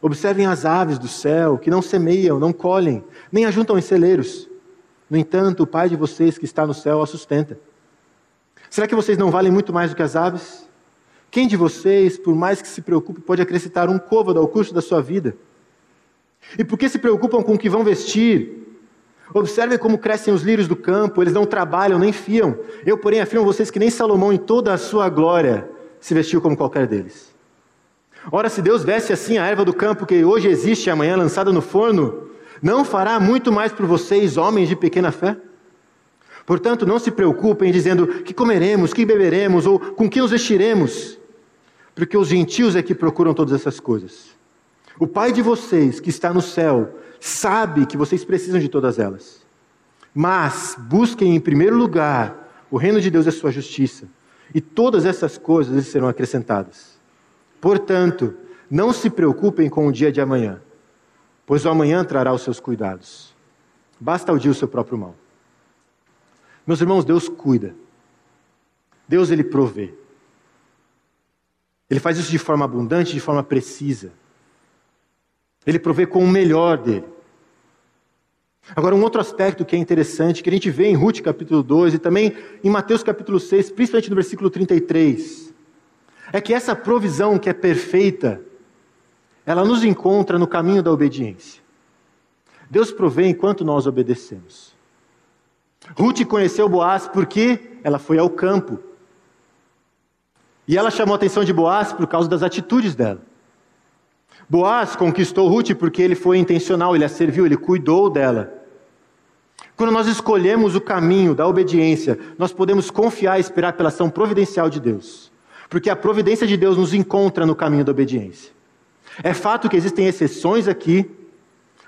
A: Observem as aves do céu, que não semeiam, não colhem, nem ajuntam em celeiros. No entanto, o Pai de vocês que está no céu a sustenta. Será que vocês não valem muito mais do que as aves? Quem de vocês, por mais que se preocupe, pode acrescentar um côvado ao curso da sua vida? E por que se preocupam com o que vão vestir? Observe como crescem os lírios do campo, eles não trabalham nem fiam. Eu, porém, afirmo a vocês que nem Salomão, em toda a sua glória, se vestiu como qualquer deles. Ora, se Deus veste assim a erva do campo que hoje existe e amanhã lançada no forno, não fará muito mais por vocês, homens de pequena fé? Portanto, não se preocupem dizendo que comeremos, que beberemos ou com que nos vestiremos, porque os gentios é que procuram todas essas coisas. O Pai de vocês, que está no céu, sabe que vocês precisam de todas elas. Mas busquem em primeiro lugar o reino de Deus e a sua justiça, e todas essas coisas serão acrescentadas. Portanto, não se preocupem com o dia de amanhã, pois o amanhã trará os seus cuidados. Basta o dia o seu próprio mal. Meus irmãos, Deus cuida. Deus ele provê. Ele faz isso de forma abundante, de forma precisa. Ele provê com o melhor dele. Agora, um outro aspecto que é interessante, que a gente vê em Ruth capítulo 2 e também em Mateus capítulo 6, principalmente no versículo 33, é que essa provisão que é perfeita, ela nos encontra no caminho da obediência. Deus provê enquanto nós obedecemos. Ruth conheceu Boaz porque ela foi ao campo. E ela chamou a atenção de Boaz por causa das atitudes dela. Boaz conquistou Ruth porque ele foi intencional, ele a serviu, ele cuidou dela. Quando nós escolhemos o caminho da obediência, nós podemos confiar e esperar pela ação providencial de Deus. Porque a providência de Deus nos encontra no caminho da obediência. É fato que existem exceções aqui,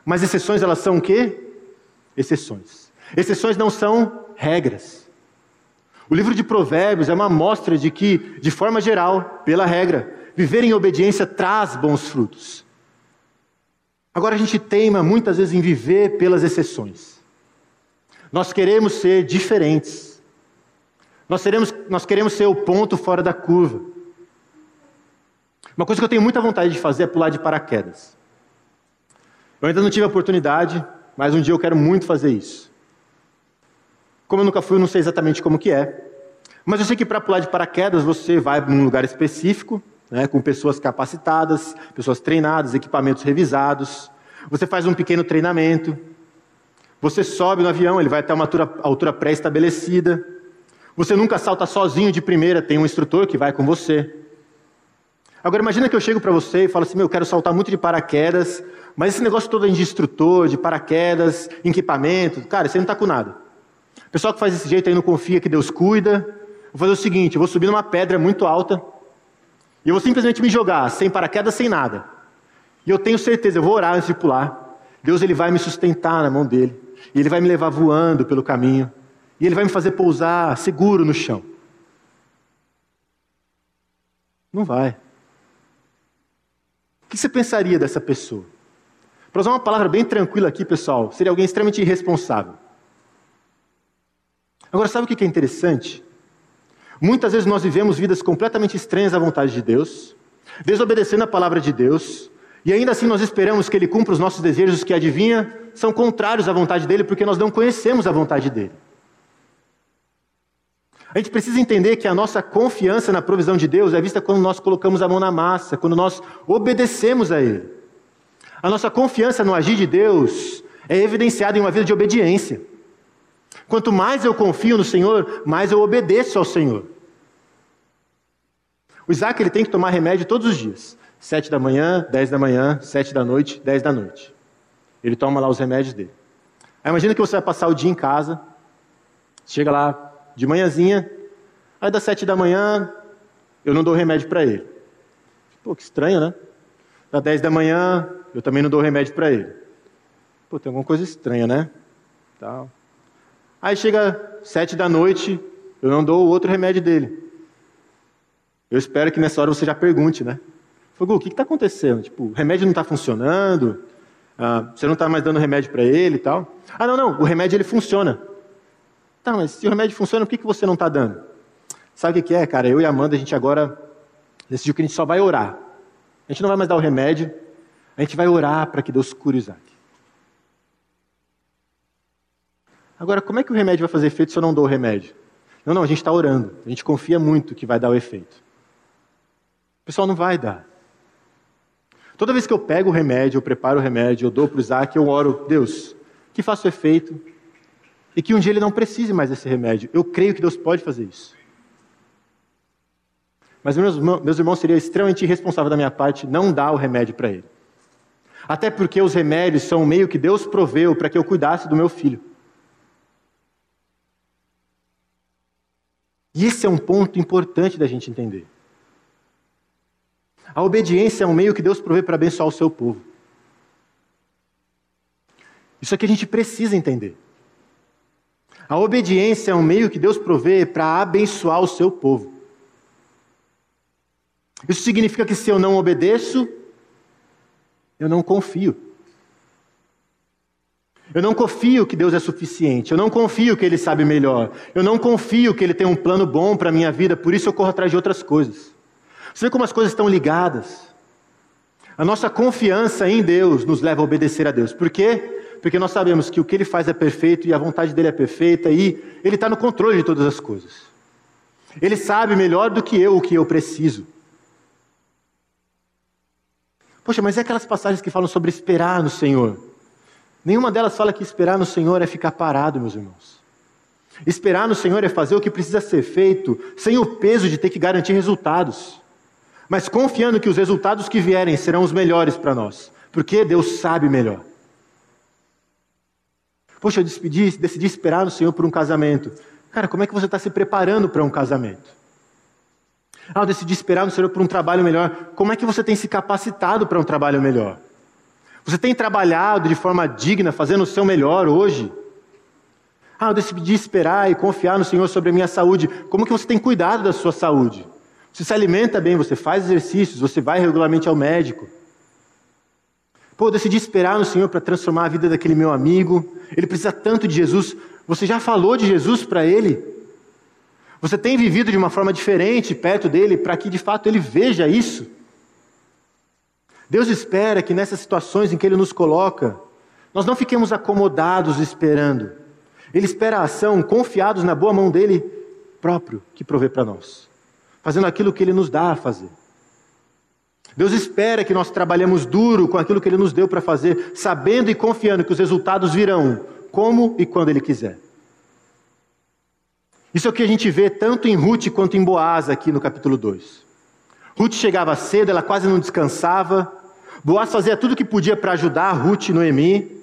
A: mas exceções elas são o quê? Exceções. Exceções não são regras. O livro de Provérbios é uma amostra de que, de forma geral, pela regra, viver em obediência traz bons frutos. Agora a gente teima muitas vezes em viver pelas exceções. Nós queremos ser diferentes. Nós, seremos, nós queremos ser o ponto fora da curva. Uma coisa que eu tenho muita vontade de fazer é pular de paraquedas. Eu ainda não tive a oportunidade, mas um dia eu quero muito fazer isso. Como eu nunca fui, eu não sei exatamente como que é. Mas eu sei que para pular de paraquedas você vai num lugar específico, né, com pessoas capacitadas, pessoas treinadas, equipamentos revisados. Você faz um pequeno treinamento. Você sobe no avião, ele vai até uma altura, altura pré-estabelecida. Você nunca salta sozinho de primeira, tem um instrutor que vai com você. Agora imagina que eu chego para você e falo assim, meu, eu quero saltar muito de paraquedas, mas esse negócio todo de instrutor, de paraquedas, equipamento, cara, você não está com nada. Pessoal que faz desse jeito aí não confia que Deus cuida. Vou fazer o seguinte, vou subir numa pedra muito alta, e eu vou simplesmente me jogar, sem paraquedas, sem nada. E eu tenho certeza, eu vou orar antes de pular. Deus ele vai me sustentar na mão dele. E ele vai me levar voando pelo caminho. E ele vai me fazer pousar seguro no chão. Não vai. O que você pensaria dessa pessoa? Para usar uma palavra bem tranquila aqui, pessoal, seria alguém extremamente irresponsável. Agora, sabe o que é interessante? Muitas vezes nós vivemos vidas completamente estranhas à vontade de Deus, desobedecendo a palavra de Deus, e ainda assim nós esperamos que Ele cumpra os nossos desejos que, adivinha, são contrários à vontade dEle, porque nós não conhecemos a vontade dEle. A gente precisa entender que a nossa confiança na provisão de Deus é vista quando nós colocamos a mão na massa, quando nós obedecemos a Ele. A nossa confiança no agir de Deus é evidenciada em uma vida de obediência. Quanto mais eu confio no Senhor, mais eu obedeço ao Senhor. O Isaac ele tem que tomar remédio todos os dias. Sete da manhã, dez da manhã, sete da noite, dez da noite. Ele toma lá os remédios dele. Aí imagina que você vai passar o dia em casa, chega lá de manhãzinha, aí das sete da manhã, eu não dou remédio para ele. Pô, que estranho, né? Das dez da manhã, eu também não dou remédio para ele. Pô, tem alguma coisa estranha, né? Tal. Aí chega sete da noite, eu não dou o outro remédio dele. Eu espero que nessa hora você já pergunte, né? Fogo, o que está acontecendo? Tipo, o remédio não está funcionando? Ah, você não está mais dando remédio para ele e tal? Ah, não, não, o remédio ele funciona. Tá, mas se o remédio funciona, por que, que você não está dando? Sabe o que é, cara? Eu e a Amanda, a gente agora decidiu que a gente só vai orar. A gente não vai mais dar o remédio, a gente vai orar para que Deus cure o Isaac. Agora, como é que o remédio vai fazer efeito se eu não dou o remédio? Não, não, a gente está orando. A gente confia muito que vai dar o efeito. O pessoal não vai dar. Toda vez que eu pego o remédio, eu preparo o remédio, eu dou para o Isaac, eu oro, Deus, que faça o efeito e que um dia ele não precise mais desse remédio. Eu creio que Deus pode fazer isso. Mas meus, meus irmãos, seria extremamente irresponsável da minha parte não dar o remédio para ele. Até porque os remédios são o meio que Deus proveu para que eu cuidasse do meu filho. E esse é um ponto importante da gente entender. A obediência é um meio que Deus provê para abençoar o seu povo. Isso aqui a gente precisa entender. A obediência é um meio que Deus provê para abençoar o seu povo. Isso significa que se eu não obedeço, eu não confio. Eu não confio que Deus é suficiente. Eu não confio que Ele sabe melhor. Eu não confio que Ele tem um plano bom para a minha vida, por isso eu corro atrás de outras coisas. Você vê como as coisas estão ligadas. A nossa confiança em Deus nos leva a obedecer a Deus. Por quê? Porque nós sabemos que o que Ele faz é perfeito e a vontade dele é perfeita e Ele está no controle de todas as coisas. Ele sabe melhor do que eu o que eu preciso. Poxa, mas é aquelas passagens que falam sobre esperar no Senhor. Nenhuma delas fala que esperar no Senhor é ficar parado, meus irmãos. Esperar no Senhor é fazer o que precisa ser feito, sem o peso de ter que garantir resultados, mas confiando que os resultados que vierem serão os melhores para nós, porque Deus sabe melhor. Poxa, eu decidi, decidi esperar no Senhor por um casamento. Cara, como é que você está se preparando para um casamento? Ah, eu decidi esperar no Senhor por um trabalho melhor. Como é que você tem se capacitado para um trabalho melhor? Você tem trabalhado de forma digna, fazendo o seu melhor hoje? Ah, eu decidi esperar e confiar no Senhor sobre a minha saúde. Como que você tem cuidado da sua saúde? Você se alimenta bem, você faz exercícios, você vai regularmente ao médico. Pô, eu decidi esperar no Senhor para transformar a vida daquele meu amigo. Ele precisa tanto de Jesus. Você já falou de Jesus para ele? Você tem vivido de uma forma diferente perto dele para que de fato ele veja isso? Deus espera que nessas situações em que ele nos coloca, nós não fiquemos acomodados esperando. Ele espera a ação, confiados na boa mão dele próprio, que provê para nós, fazendo aquilo que ele nos dá a fazer. Deus espera que nós trabalhemos duro com aquilo que Ele nos deu para fazer, sabendo e confiando que os resultados virão, como e quando Ele quiser. Isso é o que a gente vê tanto em Ruth quanto em Boaz aqui no capítulo 2. Ruth chegava cedo, ela quase não descansava. Boaz fazia tudo o que podia para ajudar Ruth e Noemi.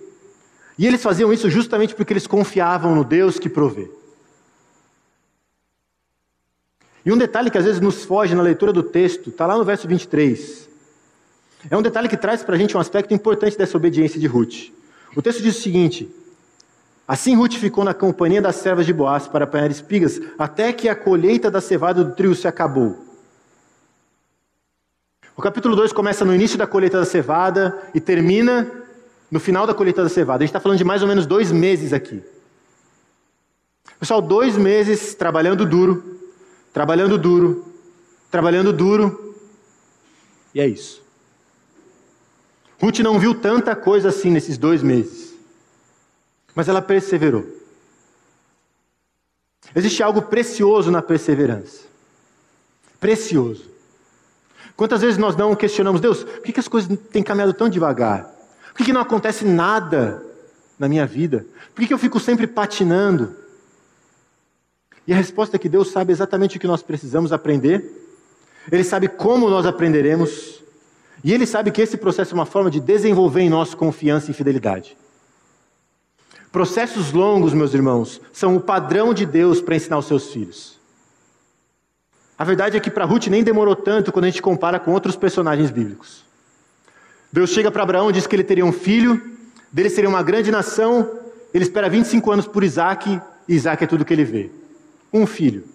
A: E eles faziam isso justamente porque eles confiavam no Deus que provê. E um detalhe que às vezes nos foge na leitura do texto, está lá no verso 23. É um detalhe que traz para a gente um aspecto importante dessa obediência de Ruth. O texto diz o seguinte: Assim Ruth ficou na companhia das servas de Boaz para apanhar espigas, até que a colheita da cevada do trigo se acabou. O capítulo 2 começa no início da colheita da cevada e termina no final da colheita da cevada. A gente está falando de mais ou menos dois meses aqui. Pessoal, dois meses trabalhando duro, trabalhando duro, trabalhando duro, e é isso. Ruth não viu tanta coisa assim nesses dois meses, mas ela perseverou. Existe algo precioso na perseverança. Precioso. Quantas vezes nós não questionamos, Deus, por que, as coisas têm caminhado tão devagar? Por que não acontece nada na minha vida? Por que eu fico sempre patinando? E a resposta é que Deus sabe exatamente o que nós precisamos aprender, Ele sabe como nós aprenderemos, e Ele sabe que esse processo é uma forma de desenvolver em nós confiança e fidelidade. Processos longos, meus irmãos, são o padrão de Deus para ensinar os seus filhos. A verdade é que para Ruth nem demorou tanto quando a gente compara com outros personagens bíblicos. Deus chega para Abraão, diz que ele teria um filho, dele seria uma grande nação, ele espera 25 anos por Isaac, e Isaac é tudo que ele vê um filho.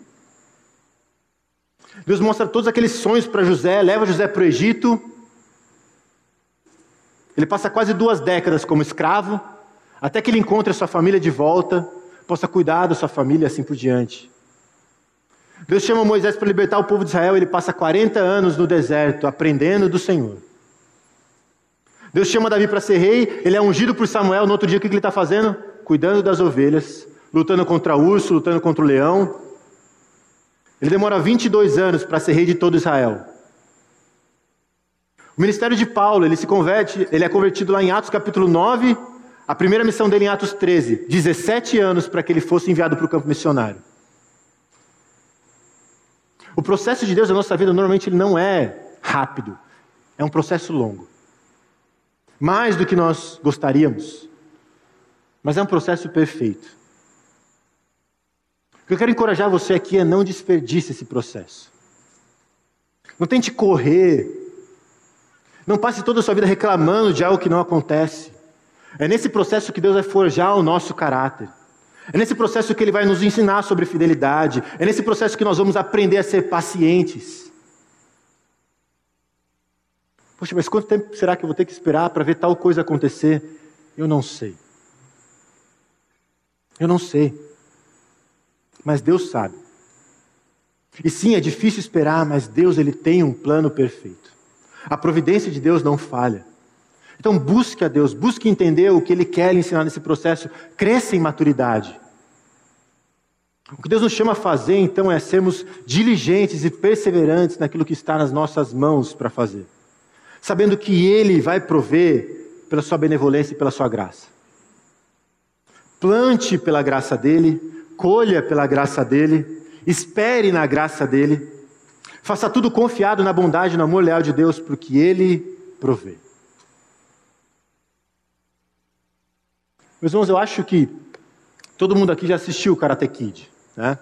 A: Deus mostra todos aqueles sonhos para José, leva José para o Egito. Ele passa quase duas décadas como escravo, até que ele encontre a sua família de volta, possa cuidar da sua família assim por diante. Deus chama Moisés para libertar o povo de Israel, ele passa 40 anos no deserto, aprendendo do Senhor. Deus chama Davi para ser rei, ele é ungido por Samuel, no outro dia o que ele está fazendo? Cuidando das ovelhas, lutando contra o urso, lutando contra o leão. Ele demora 22 anos para ser rei de todo Israel. O ministério de Paulo, ele se converte, ele é convertido lá em Atos capítulo 9, a primeira missão dele em Atos 13, 17 anos para que ele fosse enviado para o campo missionário. O processo de Deus na nossa vida normalmente não é rápido, é um processo longo. Mais do que nós gostaríamos, mas é um processo perfeito. O que eu quero encorajar você aqui é não desperdice esse processo. Não tente correr. Não passe toda a sua vida reclamando de algo que não acontece. É nesse processo que Deus vai forjar o nosso caráter. É nesse processo que Ele vai nos ensinar sobre fidelidade. É nesse processo que nós vamos aprender a ser pacientes. Poxa, mas quanto tempo será que eu vou ter que esperar para ver tal coisa acontecer? Eu não sei. Eu não sei mas Deus sabe. E sim, é difícil esperar, mas Deus ele tem um plano perfeito. A providência de Deus não falha. Então busque a Deus, busque entender o que Ele quer ensinar nesse processo, cresça em maturidade. O que Deus nos chama a fazer, então, é sermos diligentes e perseverantes naquilo que está nas nossas mãos para fazer, sabendo que Ele vai prover pela sua benevolência e pela sua graça. Plante pela graça dEle, colha pela graça dele, espere na graça dele, faça tudo confiado na bondade e no amor leal de Deus, porque ele provê. Meus irmãos, eu acho que todo mundo aqui já assistiu o Karate Kid, né?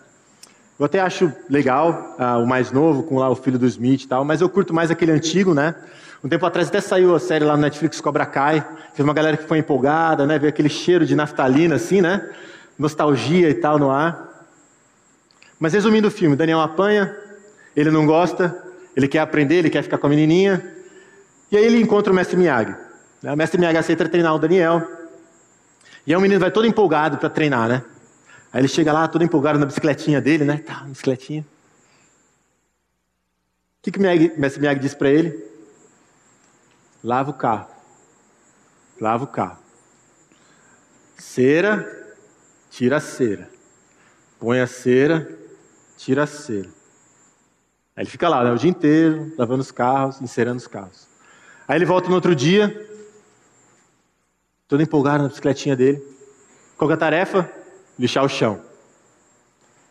A: Eu até acho legal ah, o mais novo, com lá o filho do Smith e tal, mas eu curto mais aquele antigo, né? Um tempo atrás até saiu a série lá no Netflix Cobra Kai. Teve uma galera que foi empolgada, né? Veio aquele cheiro de naftalina, assim, né? Nostalgia e tal no ar. Mas resumindo o filme, Daniel apanha, ele não gosta, ele quer aprender, ele quer ficar com a menininha. E aí ele encontra o mestre Miyagi. O mestre Miyagi aceita treinar o Daniel. E aí o menino vai todo empolgado para treinar, né? Aí ele chega lá, todo empolgado na bicicletinha dele, né? Tá, bicicletinha. O que, que o mestre Miyagi diz para ele? Lava o carro. Lava o carro. Cera, tira a cera. Põe a cera, tira a cera. Aí ele fica lá né, o dia inteiro, lavando os carros, encerando os carros. Aí ele volta no outro dia, todo empolgado na bicicletinha dele. Qual é a tarefa? Lixar o chão.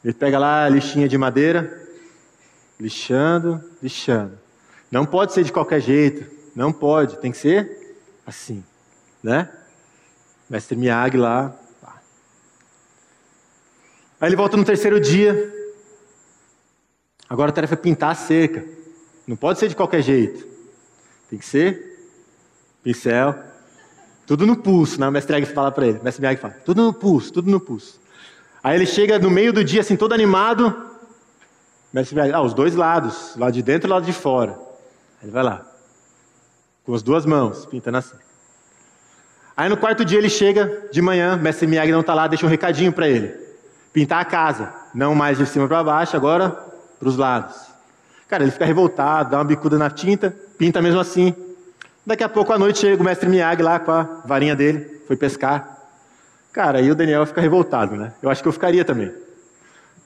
A: Ele pega lá a lixinha de madeira, lixando, lixando. Não pode ser de qualquer jeito. Não pode, tem que ser assim, né? Mestre Miyagi lá. Aí ele volta no terceiro dia. Agora a tarefa é pintar a cerca. Não pode ser de qualquer jeito. Tem que ser pincel. Tudo no pulso, né? O mestre Miyagi fala para ele. O mestre Miyagi fala, tudo no pulso, tudo no pulso. Aí ele chega no meio do dia, assim, todo animado. O mestre Miyagi, ah, os dois lados, lado de dentro e lado de fora. Aí ele vai lá com as duas mãos, pintando assim. Aí no quarto dia ele chega de manhã, mestre Miyagi não está lá, deixa um recadinho para ele. Pintar a casa, não mais de cima para baixo, agora para os lados. Cara, ele fica revoltado, dá uma bicuda na tinta, pinta mesmo assim. Daqui a pouco à noite chega o mestre Miyagi lá com a varinha dele, foi pescar. Cara, aí o Daniel fica revoltado, né? Eu acho que eu ficaria também.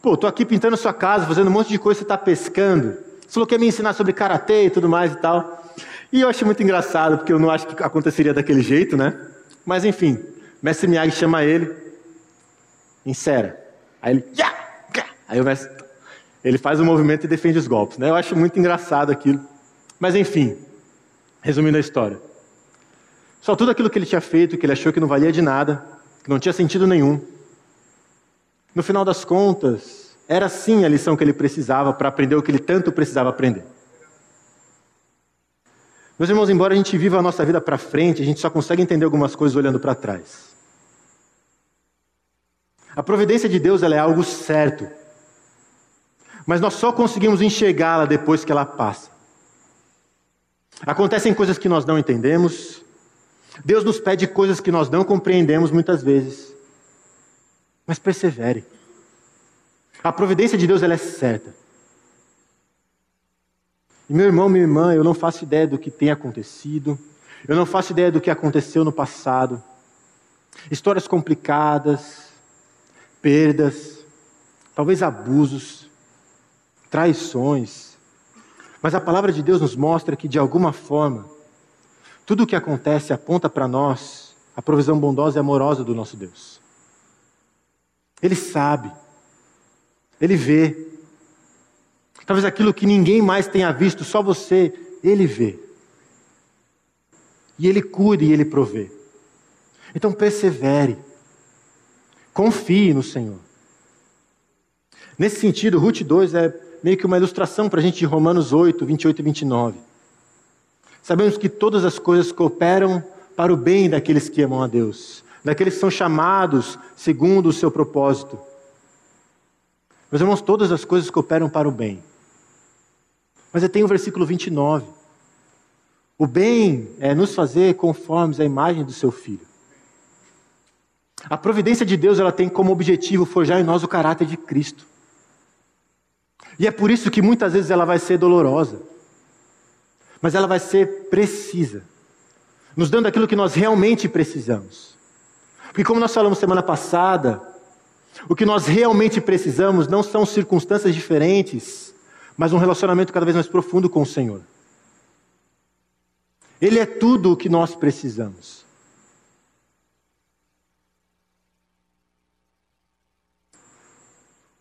A: Pô, tô aqui pintando sua casa, fazendo um monte de coisa, você está pescando. Você falou que ia me ensinar sobre karatê e tudo mais e tal. E eu acho muito engraçado, porque eu não acho que aconteceria daquele jeito, né? Mas enfim, mestre Miyagi chama ele, insera. Aí ele, aí o mestre, ele faz o um movimento e defende os golpes, né? Eu acho muito engraçado aquilo. Mas enfim, resumindo a história. Só tudo aquilo que ele tinha feito, que ele achou que não valia de nada, que não tinha sentido nenhum. No final das contas, era sim a lição que ele precisava para aprender o que ele tanto precisava aprender. Meus irmãos, embora a gente viva a nossa vida para frente, a gente só consegue entender algumas coisas olhando para trás. A providência de Deus é algo certo, mas nós só conseguimos enxergá-la depois que ela passa. Acontecem coisas que nós não entendemos, Deus nos pede coisas que nós não compreendemos muitas vezes, mas persevere. A providência de Deus ela é certa. E meu irmão, minha irmã, eu não faço ideia do que tem acontecido, eu não faço ideia do que aconteceu no passado. Histórias complicadas, perdas, talvez abusos, traições. Mas a palavra de Deus nos mostra que, de alguma forma, tudo o que acontece aponta para nós a provisão bondosa e amorosa do nosso Deus. Ele sabe, ele vê, Talvez aquilo que ninguém mais tenha visto, só você, Ele vê. E Ele cuida e Ele provê. Então persevere. Confie no Senhor. Nesse sentido, Ruth 2 é meio que uma ilustração para a gente de Romanos 8, 28 e 29. Sabemos que todas as coisas cooperam para o bem daqueles que amam a Deus, daqueles que são chamados segundo o seu propósito. Meus irmãos, todas as coisas cooperam para o bem. Mas tem o versículo 29. O bem é nos fazer conformes à imagem do seu filho. A providência de Deus ela tem como objetivo forjar em nós o caráter de Cristo. E é por isso que muitas vezes ela vai ser dolorosa. Mas ela vai ser precisa. Nos dando aquilo que nós realmente precisamos. Porque como nós falamos semana passada, o que nós realmente precisamos não são circunstâncias diferentes mas um relacionamento cada vez mais profundo com o Senhor. Ele é tudo o que nós precisamos.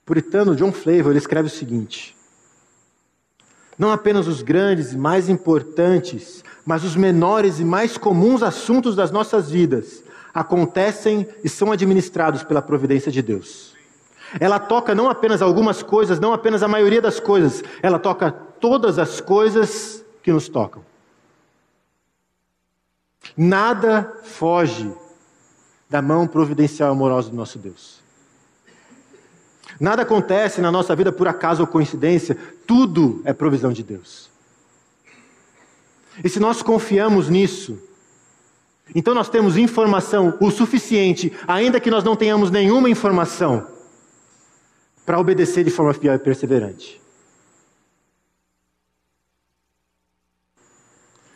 A: Puritano John Flavor ele escreve o seguinte: Não apenas os grandes e mais importantes, mas os menores e mais comuns assuntos das nossas vidas acontecem e são administrados pela providência de Deus. Ela toca não apenas algumas coisas, não apenas a maioria das coisas, ela toca todas as coisas que nos tocam. Nada foge da mão providencial e amorosa do nosso Deus. Nada acontece na nossa vida por acaso ou coincidência, tudo é provisão de Deus. E se nós confiamos nisso, então nós temos informação o suficiente, ainda que nós não tenhamos nenhuma informação, para obedecer de forma fiel e perseverante.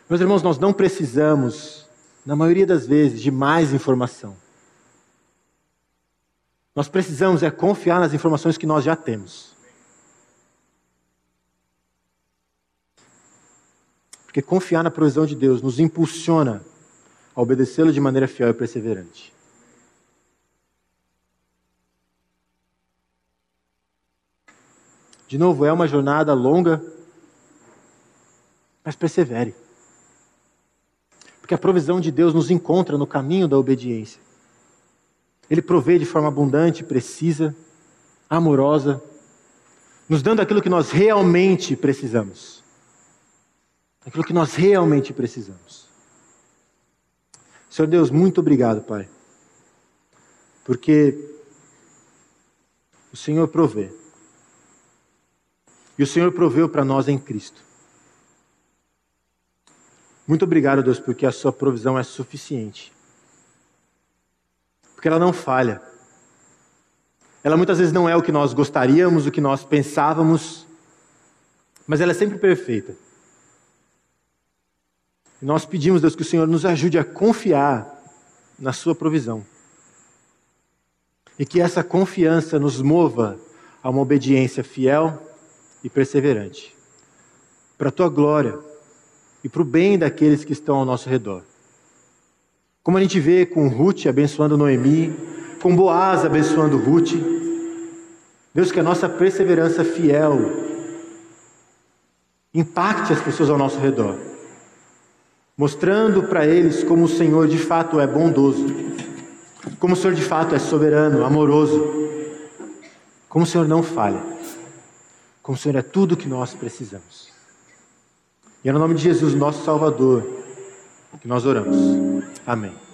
A: Meus irmãos, nós não precisamos, na maioria das vezes, de mais informação. Nós precisamos é confiar nas informações que nós já temos. Porque confiar na provisão de Deus nos impulsiona a obedecê-lo de maneira fiel e perseverante. De novo, é uma jornada longa, mas persevere. Porque a provisão de Deus nos encontra no caminho da obediência. Ele provê de forma abundante, precisa, amorosa, nos dando aquilo que nós realmente precisamos. Aquilo que nós realmente precisamos. Senhor Deus, muito obrigado, Pai. Porque o Senhor provê. E o Senhor proveu para nós em Cristo. Muito obrigado, Deus, porque a Sua provisão é suficiente. Porque ela não falha. Ela muitas vezes não é o que nós gostaríamos, o que nós pensávamos, mas ela é sempre perfeita. E nós pedimos, Deus, que o Senhor nos ajude a confiar na Sua provisão. E que essa confiança nos mova a uma obediência fiel e perseverante, para a tua glória e para o bem daqueles que estão ao nosso redor. Como a gente vê com Ruth abençoando Noemi, com Boaz abençoando Ruth, Deus, que a nossa perseverança fiel impacte as pessoas ao nosso redor, mostrando para eles como o Senhor de fato é bondoso, como o Senhor de fato é soberano, amoroso, como o Senhor não falha como o Senhor é tudo o que nós precisamos. E é no nome de Jesus, nosso Salvador, que nós oramos. Amém.